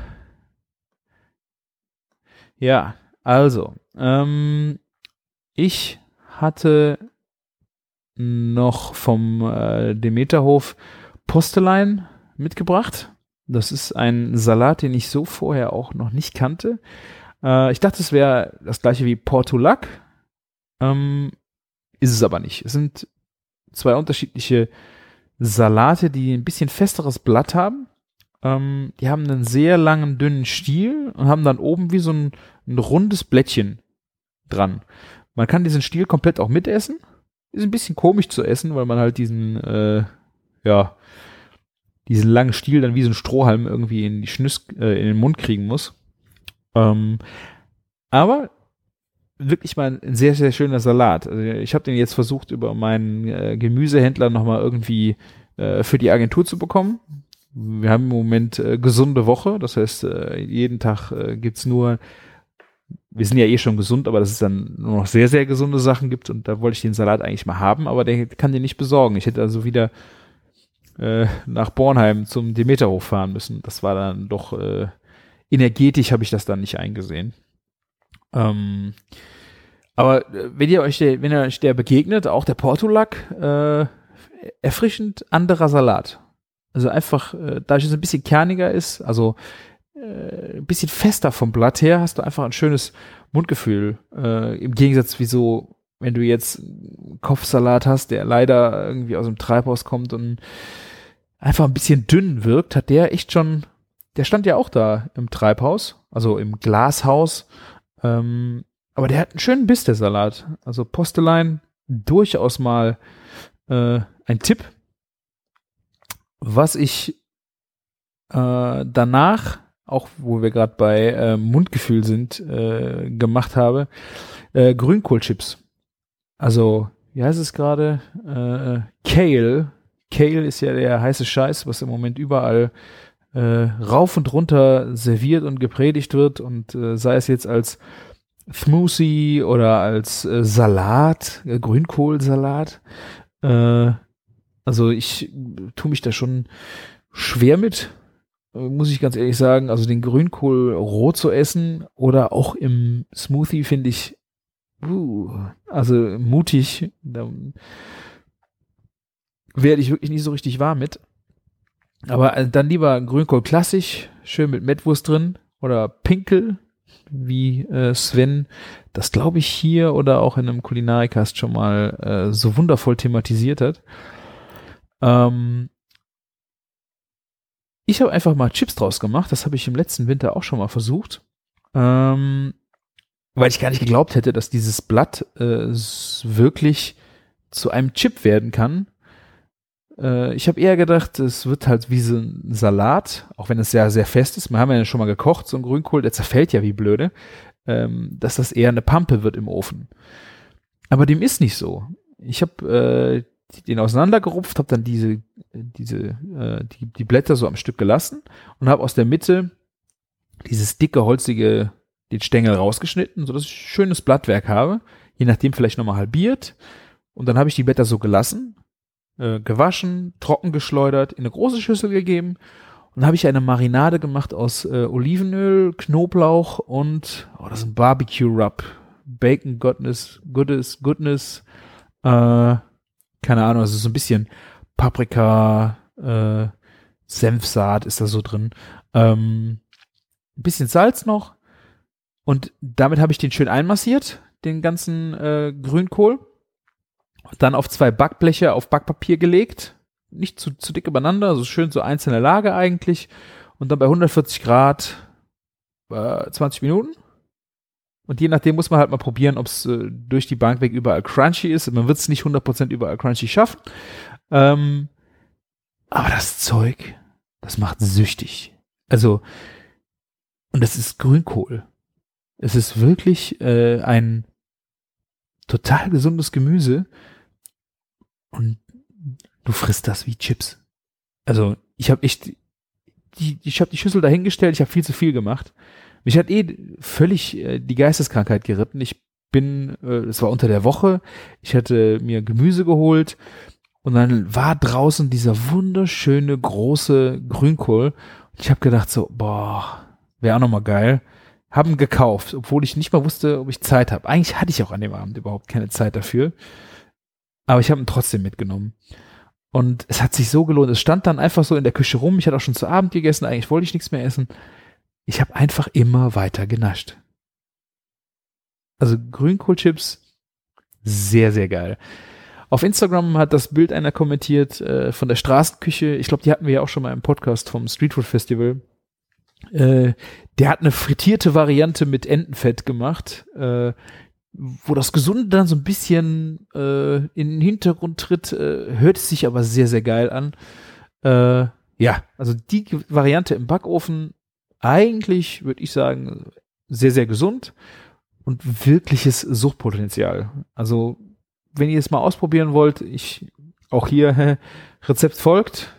ja, also, ähm, ich hatte noch vom äh, Demeterhof Postelein mitgebracht. Das ist ein Salat, den ich so vorher auch noch nicht kannte. Äh, ich dachte, es wäre das gleiche wie Portulac. Ähm, ist es aber nicht. Es sind zwei unterschiedliche Salate, die ein bisschen festeres Blatt haben. Ähm, die haben einen sehr langen, dünnen Stiel und haben dann oben wie so ein, ein rundes Blättchen dran. Man kann diesen Stiel komplett auch mitessen. Ist ein bisschen komisch zu essen, weil man halt diesen, äh, ja, diesen langen Stiel dann wie so ein Strohhalm irgendwie in die Schnüss, äh, in den Mund kriegen muss. Ähm, aber wirklich mal ein sehr, sehr schöner Salat. Also ich habe den jetzt versucht, über meinen äh, Gemüsehändler nochmal irgendwie äh, für die Agentur zu bekommen. Wir haben im Moment äh, gesunde Woche, das heißt, äh, jeden Tag äh, gibt's nur, wir sind ja eh schon gesund, aber dass es dann nur noch sehr, sehr gesunde Sachen gibt und da wollte ich den Salat eigentlich mal haben, aber der kann den nicht besorgen. Ich hätte also wieder äh, nach Bornheim zum Demeterhof fahren müssen. Das war dann doch äh, energetisch habe ich das dann nicht eingesehen. Ähm, aber äh, wenn ihr euch der, wenn ihr euch der begegnet, auch der Portulak, äh, erfrischend anderer Salat. Also einfach, äh, da es ein bisschen kerniger ist, also äh, ein bisschen fester vom Blatt her, hast du einfach ein schönes Mundgefühl. Äh, Im Gegensatz wie wenn du jetzt Kopfsalat hast, der leider irgendwie aus dem Treibhaus kommt und einfach ein bisschen dünn wirkt, hat der echt schon, der stand ja auch da im Treibhaus, also im Glashaus ähm, aber der hat einen schönen Biss, der Salat. Also Postelein durchaus mal äh, ein Tipp. Was ich äh, danach, auch wo wir gerade bei äh, Mundgefühl sind, äh, gemacht habe, äh, Grünkohlchips. Also, wie heißt es gerade? Äh, Kale. Kale ist ja der heiße Scheiß, was im Moment überall äh, rauf und runter serviert und gepredigt wird und äh, sei es jetzt als Smoothie oder als äh, Salat, äh, Grünkohlsalat. Äh, also ich tue mich da schon schwer mit, äh, muss ich ganz ehrlich sagen. Also den Grünkohl roh zu essen oder auch im Smoothie finde ich uh, also mutig. Da werde ich wirklich nicht so richtig warm mit. Aber äh, dann lieber Grünkohl klassisch, schön mit Mettwurst drin oder Pinkel, wie äh, Sven das, glaube ich, hier oder auch in einem Kulinarikast schon mal äh, so wundervoll thematisiert hat. Ähm, ich habe einfach mal Chips draus gemacht. Das habe ich im letzten Winter auch schon mal versucht. Ähm, weil ich gar nicht geglaubt hätte, dass dieses Blatt äh, wirklich zu einem Chip werden kann. Äh, ich habe eher gedacht, es wird halt wie so ein Salat, auch wenn es sehr, sehr fest ist. Wir haben ja schon mal gekocht, so ein Grünkohl, der zerfällt ja wie blöde, ähm, dass das eher eine Pampe wird im Ofen. Aber dem ist nicht so. Ich habe äh, den auseinandergerupft, habe dann diese, diese, äh, die, die Blätter so am Stück gelassen und habe aus der Mitte dieses dicke, holzige, den Stängel rausgeschnitten, sodass ich schönes Blattwerk habe. je nachdem vielleicht nochmal halbiert. Und dann habe ich die Blätter so gelassen, äh, gewaschen, trocken geschleudert, in eine große Schüssel gegeben. Und habe ich eine Marinade gemacht aus äh, Olivenöl, Knoblauch und, oh, das ist ein Barbecue Rub. Bacon Goodness, Goodness, Goodness, äh, keine Ahnung, also so ein bisschen Paprika, äh, Senfsaat ist da so drin. Ähm, ein bisschen Salz noch. Und damit habe ich den schön einmassiert, den ganzen äh, Grünkohl. Dann auf zwei Backbleche auf Backpapier gelegt. Nicht zu, zu dick übereinander, also schön so einzelne Lage eigentlich. Und dann bei 140 Grad äh, 20 Minuten. Und je nachdem muss man halt mal probieren, ob es äh, durch die Bank weg überall crunchy ist. Man wird es nicht 100% überall crunchy schaffen. Ähm, aber das Zeug, das macht süchtig. Also, und das ist Grünkohl. Es ist wirklich äh, ein total gesundes Gemüse. Und du frisst das wie Chips. Also, ich habe echt, die, ich habe die Schüssel dahingestellt, ich habe viel zu viel gemacht. Mich hat eh völlig äh, die Geisteskrankheit geritten. Ich bin, äh, es war unter der Woche, ich hatte mir Gemüse geholt und dann war draußen dieser wunderschöne große Grünkohl. Und ich habe gedacht so, boah, wäre auch nochmal geil. Haben gekauft, obwohl ich nicht mal wusste, ob ich Zeit habe. Eigentlich hatte ich auch an dem Abend überhaupt keine Zeit dafür. Aber ich habe ihn trotzdem mitgenommen. Und es hat sich so gelohnt. Es stand dann einfach so in der Küche rum. Ich hatte auch schon zu Abend gegessen. Eigentlich wollte ich nichts mehr essen ich habe einfach immer weiter genascht. Also Grünkohlchips, sehr, sehr geil. Auf Instagram hat das Bild einer kommentiert äh, von der Straßenküche. Ich glaube, die hatten wir ja auch schon mal im Podcast vom Streetfood Festival. Äh, der hat eine frittierte Variante mit Entenfett gemacht, äh, wo das Gesunde dann so ein bisschen äh, in den Hintergrund tritt. Äh, hört sich aber sehr, sehr geil an. Äh, ja, also die Variante im Backofen eigentlich, würde ich sagen, sehr, sehr gesund und wirkliches Suchtpotenzial. Also, wenn ihr es mal ausprobieren wollt, ich auch hier Rezept folgt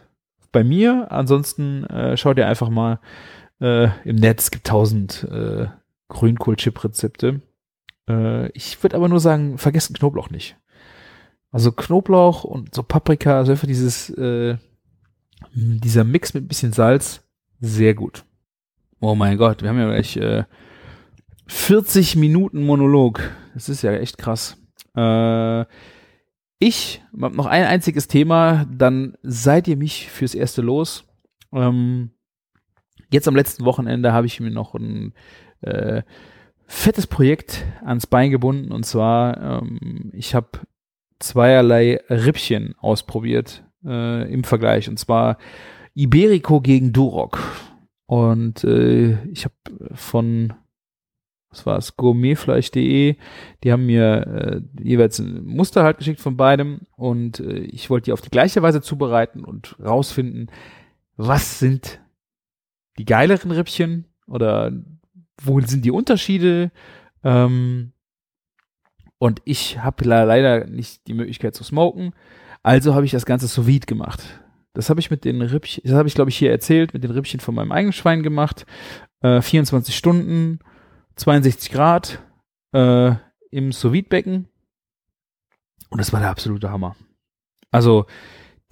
bei mir. Ansonsten äh, schaut ihr einfach mal äh, im Netz. Es gibt tausend äh, Grünkohl-Chip-Rezepte. Äh, ich würde aber nur sagen, vergessen Knoblauch nicht. Also Knoblauch und so Paprika, also einfach dieses, äh, dieser Mix mit ein bisschen Salz, sehr gut. Oh mein Gott, wir haben ja gleich äh, 40 Minuten Monolog. Das ist ja echt krass. Äh, ich habe noch ein einziges Thema, dann seid ihr mich fürs erste los. Ähm, jetzt am letzten Wochenende habe ich mir noch ein äh, fettes Projekt ans Bein gebunden und zwar ähm, ich habe zweierlei Rippchen ausprobiert äh, im Vergleich und zwar Iberico gegen Duroc. Und äh, ich habe von, was war es, gourmetfleisch.de, die haben mir äh, jeweils ein Muster halt geschickt von beidem und äh, ich wollte die auf die gleiche Weise zubereiten und rausfinden, was sind die geileren Rippchen oder wo sind die Unterschiede. Ähm, und ich habe leider nicht die Möglichkeit zu smoken, also habe ich das Ganze sous vide gemacht. Das habe ich mit den Rippchen, das habe ich glaube ich hier erzählt, mit den Rippchen von meinem eigenen Schwein gemacht. Äh, 24 Stunden, 62 Grad äh, im sous becken Und das war der absolute Hammer. Also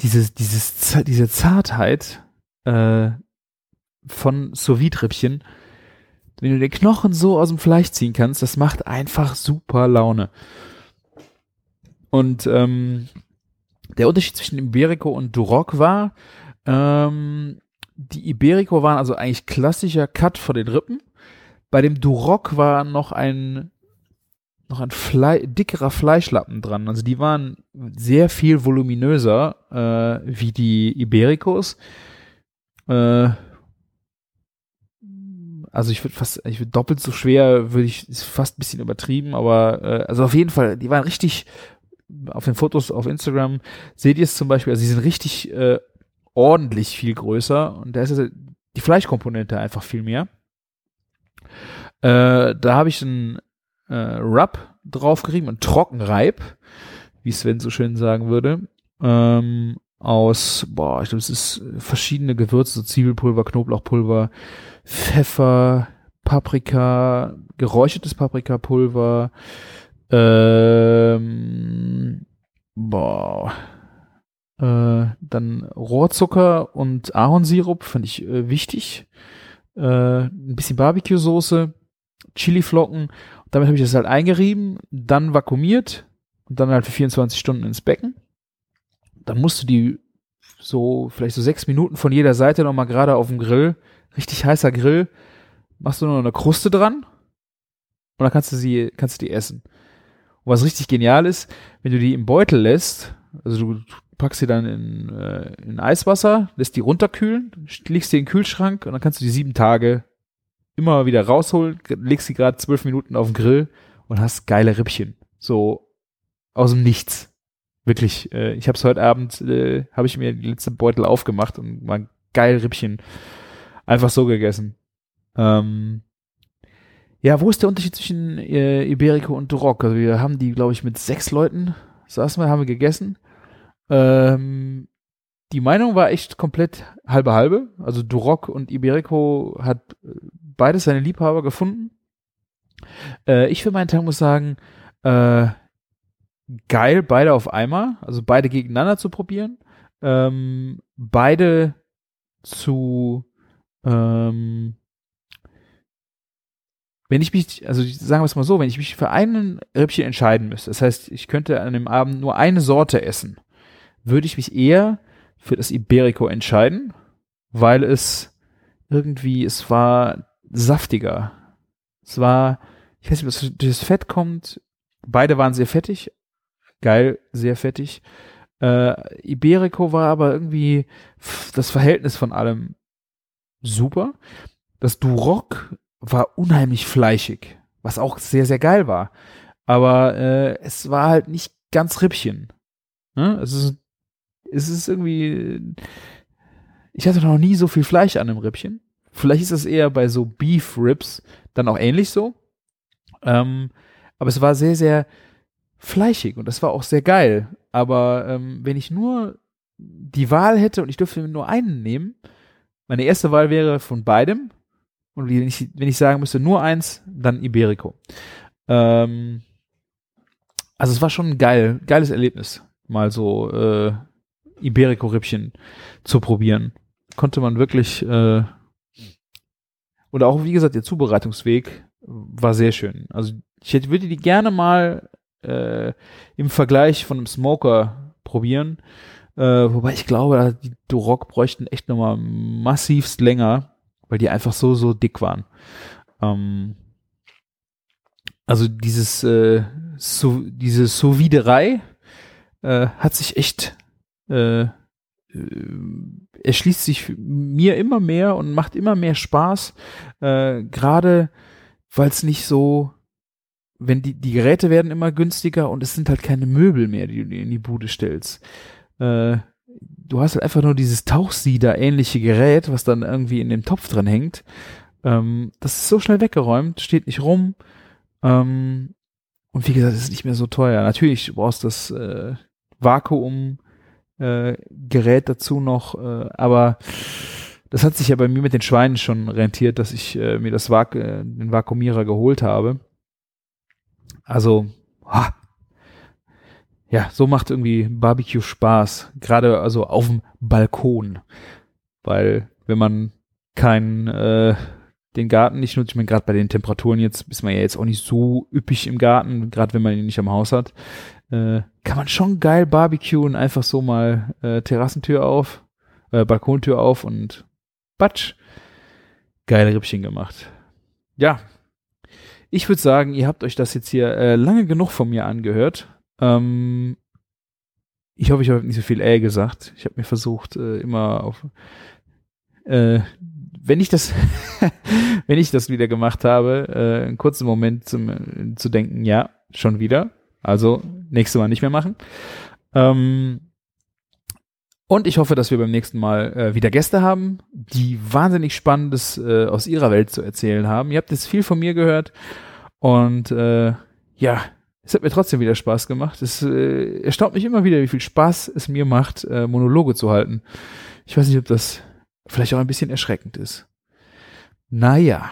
dieses, dieses, diese Zartheit äh, von sous rippchen wenn du den Knochen so aus dem Fleisch ziehen kannst, das macht einfach super Laune. Und ähm, der Unterschied zwischen Iberico und Duroc war, ähm, die Iberico waren also eigentlich klassischer Cut vor den Rippen. Bei dem Duroc war noch ein noch ein Fle dickerer Fleischlappen dran. Also die waren sehr viel voluminöser äh, wie die Ibericos. Äh, also ich würde fast, ich würde doppelt so schwer, würde ich, ist fast ein bisschen übertrieben, aber äh, also auf jeden Fall, die waren richtig auf den Fotos auf Instagram seht ihr es zum Beispiel, also sie sind richtig äh, ordentlich viel größer und da ist die Fleischkomponente einfach viel mehr. Äh, da habe ich einen äh, Rub draufgerieben, einen Trockenreib, wie Sven so schön sagen würde, ähm, aus, boah, ich glaube, es ist verschiedene Gewürze, so Zwiebelpulver, Knoblauchpulver, Pfeffer, Paprika, geräuchertes Paprikapulver, Ähm, boah. Äh, dann Rohrzucker und Ahornsirup fand ich äh, wichtig. Äh, ein bisschen Barbecue-Soße, Chiliflocken. Damit habe ich das halt eingerieben, dann vakuumiert und dann halt für 24 Stunden ins Becken. Dann musst du die so vielleicht so sechs Minuten von jeder Seite nochmal gerade auf dem Grill, richtig heißer Grill, machst du noch eine Kruste dran und dann kannst du sie, kannst du die essen. Und was richtig genial ist, wenn du die im Beutel lässt, also du packst sie dann in, äh, in Eiswasser, lässt die runterkühlen, legst sie in den Kühlschrank und dann kannst du die sieben Tage immer wieder rausholen, legst sie gerade zwölf Minuten auf den Grill und hast geile Rippchen. So aus dem Nichts. Wirklich, äh, ich habe es heute Abend, äh, habe ich mir die letzte Beutel aufgemacht und mal geil Rippchen einfach so gegessen. Ähm, ja, wo ist der Unterschied zwischen äh, Iberico und Duroc? Also wir haben die, glaube ich, mit sechs Leuten saßen wir, haben wir gegessen. Ähm, die Meinung war echt komplett halbe halbe. Also Duroc und Iberico hat äh, beides seine Liebhaber gefunden. Äh, ich für meinen Teil muss sagen, äh, geil, beide auf einmal, also beide gegeneinander zu probieren, ähm, beide zu, ähm, wenn ich mich, also sagen wir es mal so, wenn ich mich für einen Rippchen entscheiden müsste, das heißt, ich könnte an dem Abend nur eine Sorte essen, würde ich mich eher für das Iberico entscheiden, weil es irgendwie, es war saftiger. Es war, ich weiß nicht, was durch das Fett kommt. Beide waren sehr fettig, geil, sehr fettig. Äh, Iberico war aber irgendwie das Verhältnis von allem super. Das Duroc war unheimlich fleischig, was auch sehr, sehr geil war. Aber äh, es war halt nicht ganz Rippchen. Ne? Es, ist, es ist irgendwie. Ich hatte noch nie so viel Fleisch an einem Rippchen. Vielleicht ist das eher bei so Beef Ribs dann auch ähnlich so. Ähm, aber es war sehr, sehr fleischig und das war auch sehr geil. Aber ähm, wenn ich nur die Wahl hätte und ich dürfte nur einen nehmen, meine erste Wahl wäre von beidem. Und wenn ich, wenn ich sagen müsste, nur eins, dann Iberico. Ähm, also es war schon ein geil, geiles Erlebnis, mal so äh, Iberico-Rippchen zu probieren. Konnte man wirklich, äh, und auch, wie gesagt, der Zubereitungsweg war sehr schön. Also ich hätte, würde die gerne mal äh, im Vergleich von einem Smoker probieren. Äh, wobei ich glaube, die Duroc bräuchten echt nochmal massivst länger, weil die einfach so, so dick waren. Ähm, also dieses, äh, so, diese Soviderei äh, hat sich echt äh, äh, erschließt sich mir immer mehr und macht immer mehr Spaß, äh, gerade weil es nicht so wenn die, die Geräte werden immer günstiger und es sind halt keine Möbel mehr, die du in die Bude stellst. Äh, du hast halt einfach nur dieses Tauchsieder-ähnliche Gerät, was dann irgendwie in dem Topf dran hängt. Ähm, das ist so schnell weggeräumt, steht nicht rum. Ähm, und wie gesagt, es ist nicht mehr so teuer. Natürlich du brauchst das äh, Vakuum äh, dazu noch, äh, aber das hat sich ja bei mir mit den Schweinen schon rentiert, dass ich äh, mir das Vak äh, den Vakuumierer geholt habe. Also, ha, ja, so macht irgendwie Barbecue Spaß. Gerade also auf dem Balkon. Weil, wenn man keinen, äh, den Garten nicht nutzt, ich meine, gerade bei den Temperaturen jetzt ist man ja jetzt auch nicht so üppig im Garten, gerade wenn man ihn nicht am Haus hat, äh, kann man schon geil barbecuen, einfach so mal äh, Terrassentür auf, äh, Balkontür auf und batsch, geile Rippchen gemacht. Ja, ich würde sagen, ihr habt euch das jetzt hier äh, lange genug von mir angehört. Ähm, ich hoffe, ich habe nicht so viel äh gesagt. Ich habe mir versucht, äh, immer auf äh, wenn ich das, wenn ich das wieder gemacht habe, äh, einen kurzen Moment zum, äh, zu denken, ja, schon wieder. Also nächstes Mal nicht mehr machen. Ähm, und ich hoffe, dass wir beim nächsten Mal äh, wieder Gäste haben, die wahnsinnig Spannendes äh, aus ihrer Welt zu erzählen haben. Ihr habt jetzt viel von mir gehört und äh, ja, es hat mir trotzdem wieder Spaß gemacht. Es äh, erstaunt mich immer wieder, wie viel Spaß es mir macht, äh, Monologe zu halten. Ich weiß nicht, ob das vielleicht auch ein bisschen erschreckend ist. Naja,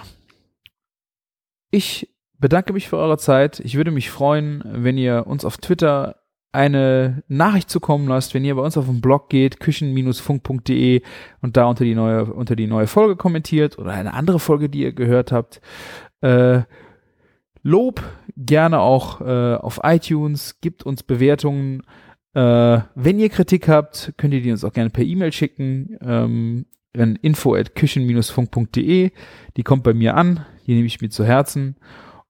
ich bedanke mich für eure Zeit. Ich würde mich freuen, wenn ihr uns auf Twitter eine Nachricht zukommen lasst, wenn ihr bei uns auf den Blog geht, küchen-funk.de und da unter die neue, unter die neue Folge kommentiert oder eine andere Folge, die ihr gehört habt. Äh, Lob gerne auch äh, auf iTunes, gibt uns Bewertungen. Äh, wenn ihr Kritik habt, könnt ihr die uns auch gerne per E-Mail schicken. Ähm, an info at küchen-funk.de. Die kommt bei mir an, die nehme ich mir zu Herzen.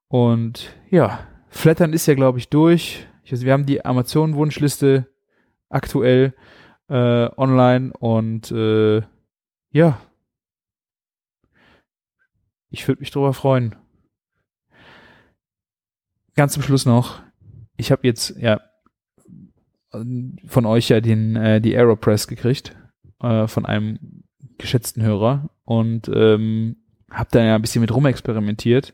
Und ja, Flattern ist ja, glaube ich, durch. Ich weiß, wir haben die Amazon-Wunschliste aktuell äh, online und äh, ja, ich würde mich darüber freuen. Ganz zum Schluss noch, ich habe jetzt ja von euch ja den äh, die Aeropress gekriegt äh, von einem geschätzten Hörer und ähm, habe da ja ein bisschen mit rumexperimentiert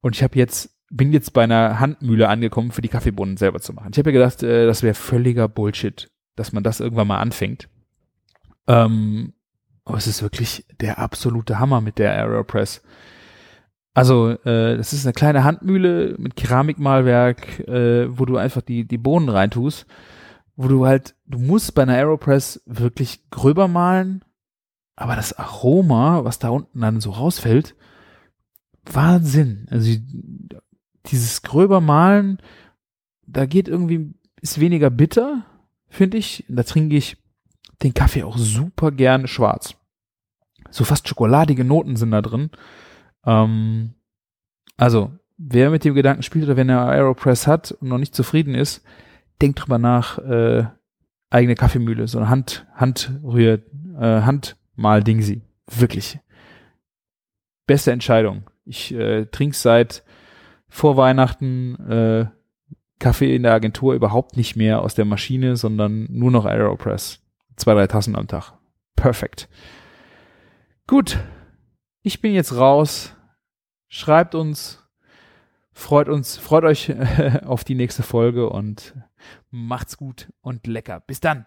und ich habe jetzt bin jetzt bei einer Handmühle angekommen, für die Kaffeebohnen selber zu machen. Ich habe ja gedacht, äh, das wäre völliger Bullshit, dass man das irgendwann mal anfängt. Ähm, aber es ist wirklich der absolute Hammer mit der Aeropress. Also, äh, das ist eine kleine Handmühle mit Keramikmalwerk, äh, wo du einfach die, die Bohnen reintust, wo du halt, du musst bei einer Aeropress wirklich gröber malen, aber das Aroma, was da unten dann so rausfällt, Wahnsinn. Also dieses gröber Malen, da geht irgendwie, ist weniger bitter, finde ich. Da trinke ich den Kaffee auch super gern schwarz. So fast schokoladige Noten sind da drin. Ähm, also, wer mit dem Gedanken spielt oder wenn er Aeropress hat und noch nicht zufrieden ist, denkt drüber nach, äh, eigene Kaffeemühle, so eine Hand, Handrühr, äh, Handmal-Dingsi. Wirklich. Beste Entscheidung. Ich äh, trinke seit vor Weihnachten äh, Kaffee in der Agentur überhaupt nicht mehr aus der Maschine, sondern nur noch Aeropress. Zwei, drei Tassen am Tag. Perfekt. Gut. Ich bin jetzt raus. Schreibt uns. Freut uns, freut euch auf die nächste Folge und macht's gut und lecker. Bis dann.